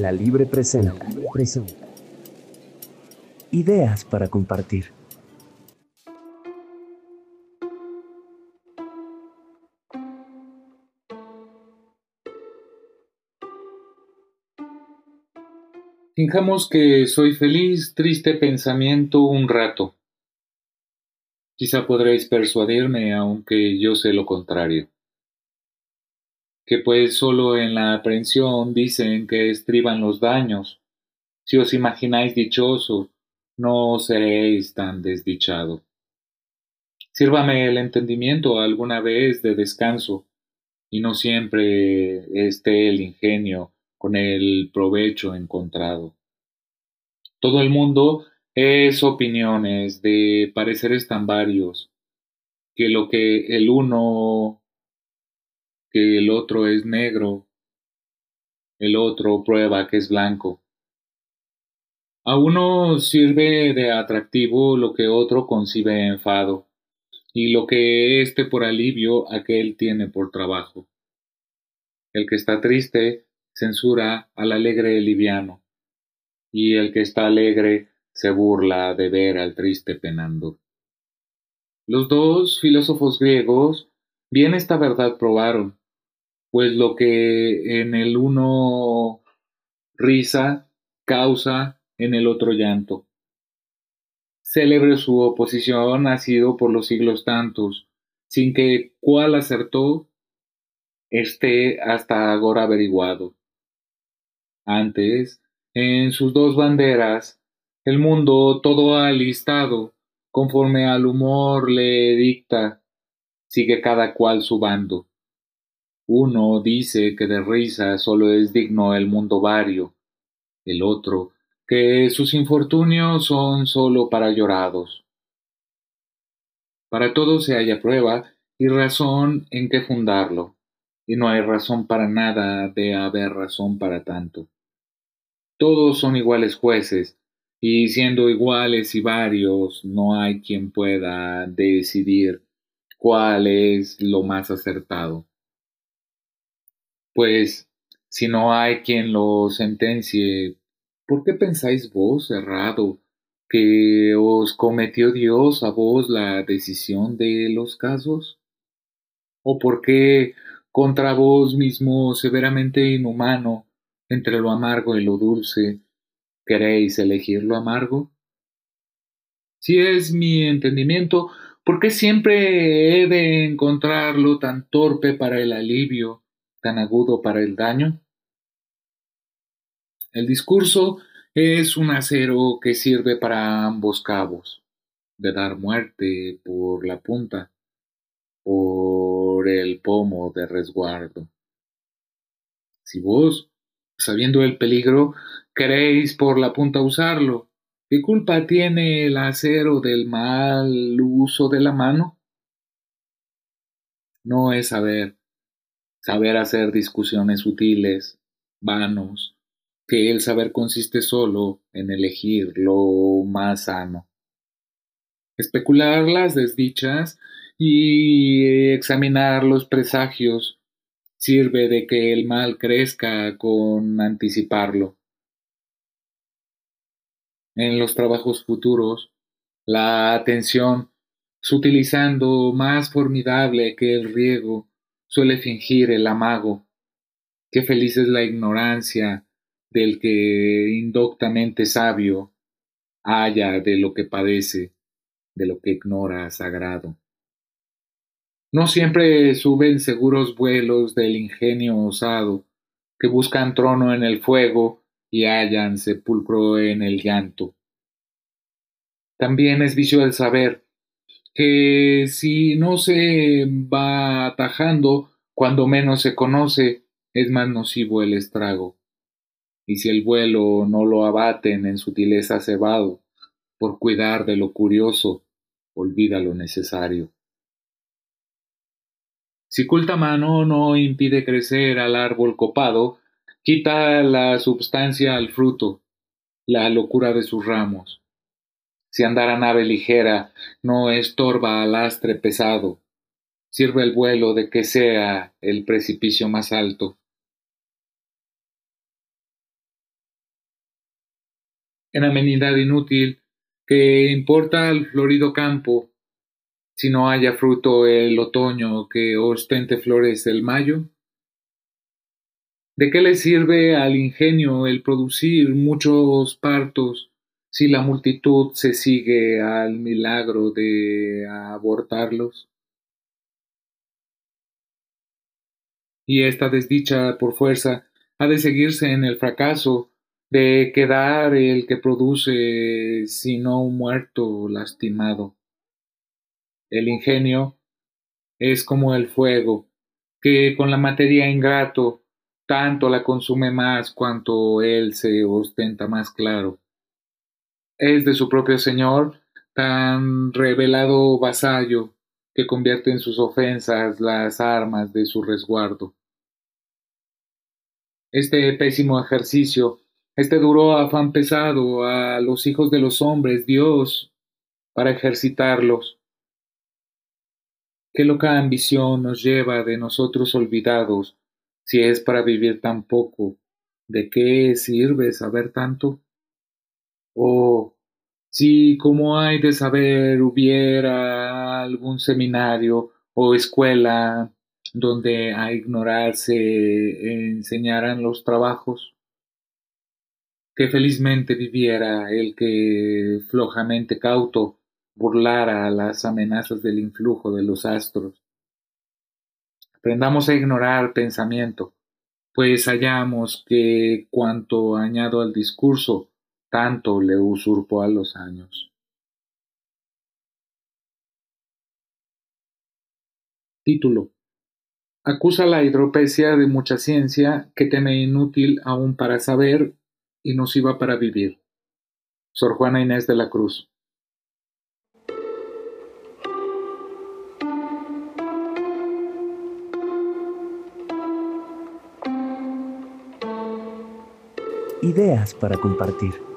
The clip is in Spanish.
La Libre presenta. Ideas para compartir. Fijamos que soy feliz, triste pensamiento un rato. Quizá podréis persuadirme, aunque yo sé lo contrario. Que pues solo en la aprensión dicen que estriban los daños. Si os imagináis dichoso, no seréis tan desdichado. Sírvame el entendimiento alguna vez de descanso, y no siempre esté el ingenio con el provecho encontrado. Todo el mundo es opiniones de pareceres tan varios, que lo que el uno, que el otro es negro, el otro prueba que es blanco. A uno sirve de atractivo lo que otro concibe enfado, y lo que éste por alivio aquel tiene por trabajo. El que está triste censura al alegre liviano, y el que está alegre se burla de ver al triste penando. Los dos filósofos griegos bien esta verdad probaron, pues lo que en el uno risa causa en el otro llanto. Célebre su oposición ha sido por los siglos tantos, sin que cuál acertó esté hasta ahora averiguado. Antes, en sus dos banderas, el mundo todo alistado, conforme al humor le dicta, sigue cada cual su bando. Uno dice que de risa solo es digno el mundo vario, el otro que sus infortunios son sólo para llorados. Para todo se halla prueba y razón en que fundarlo, y no hay razón para nada de haber razón para tanto. Todos son iguales jueces, y siendo iguales y varios, no hay quien pueda decidir cuál es lo más acertado. Pues, si no hay quien lo sentencie, ¿por qué pensáis vos, errado, que os cometió Dios a vos la decisión de los casos? ¿O por qué contra vos mismo severamente inhumano, entre lo amargo y lo dulce, ¿Queréis elegir lo amargo? Si es mi entendimiento, ¿por qué siempre he de encontrarlo tan torpe para el alivio, tan agudo para el daño? El discurso es un acero que sirve para ambos cabos, de dar muerte por la punta, por el pomo de resguardo. Si vos, sabiendo el peligro, queréis por la punta usarlo. ¿Qué culpa tiene el acero del mal uso de la mano? No es saber, saber hacer discusiones útiles, vanos, que el saber consiste solo en elegir lo más sano. Especular las desdichas y examinar los presagios sirve de que el mal crezca con anticiparlo. En los trabajos futuros, la atención, sutilizando más formidable que el riego, suele fingir el amago. Qué feliz es la ignorancia del que indoctamente sabio haya de lo que padece, de lo que ignora sagrado. No siempre suben seguros vuelos del ingenio osado, que buscan trono en el fuego y hallan sepulcro en el llanto. También es vicio el saber que si no se va atajando cuando menos se conoce, es más nocivo el estrago. Y si el vuelo no lo abaten en sutileza cebado, por cuidar de lo curioso, olvida lo necesario. Si culta mano no impide crecer al árbol copado, Quita la substancia al fruto, la locura de sus ramos. Si andar a nave ligera no estorba al astre pesado, sirve el vuelo de que sea el precipicio más alto. en amenidad inútil que importa al florido campo si no haya fruto el otoño que ostente flores el mayo? ¿De qué le sirve al ingenio el producir muchos partos si la multitud se sigue al milagro de abortarlos? Y esta desdicha por fuerza ha de seguirse en el fracaso de quedar el que produce sino un muerto lastimado. El ingenio es como el fuego, que con la materia ingrato tanto la consume más cuanto él se ostenta más claro. Es de su propio señor tan revelado vasallo que convierte en sus ofensas las armas de su resguardo. Este pésimo ejercicio, este duro afán pesado a los hijos de los hombres, Dios, para ejercitarlos. Qué loca ambición nos lleva de nosotros olvidados si es para vivir tan poco, ¿de qué sirve saber tanto? Oh, si como hay de saber hubiera algún seminario o escuela donde a ignorar se enseñaran los trabajos, que felizmente viviera el que flojamente cauto burlara las amenazas del influjo de los astros, Aprendamos a ignorar pensamiento, pues hallamos que cuanto añado al discurso, tanto le usurpo a los años. Título. Acusa la hidropecia de mucha ciencia que teme inútil aún para saber y nociva para vivir. Sor Juana Inés de la Cruz. Ideas para compartir.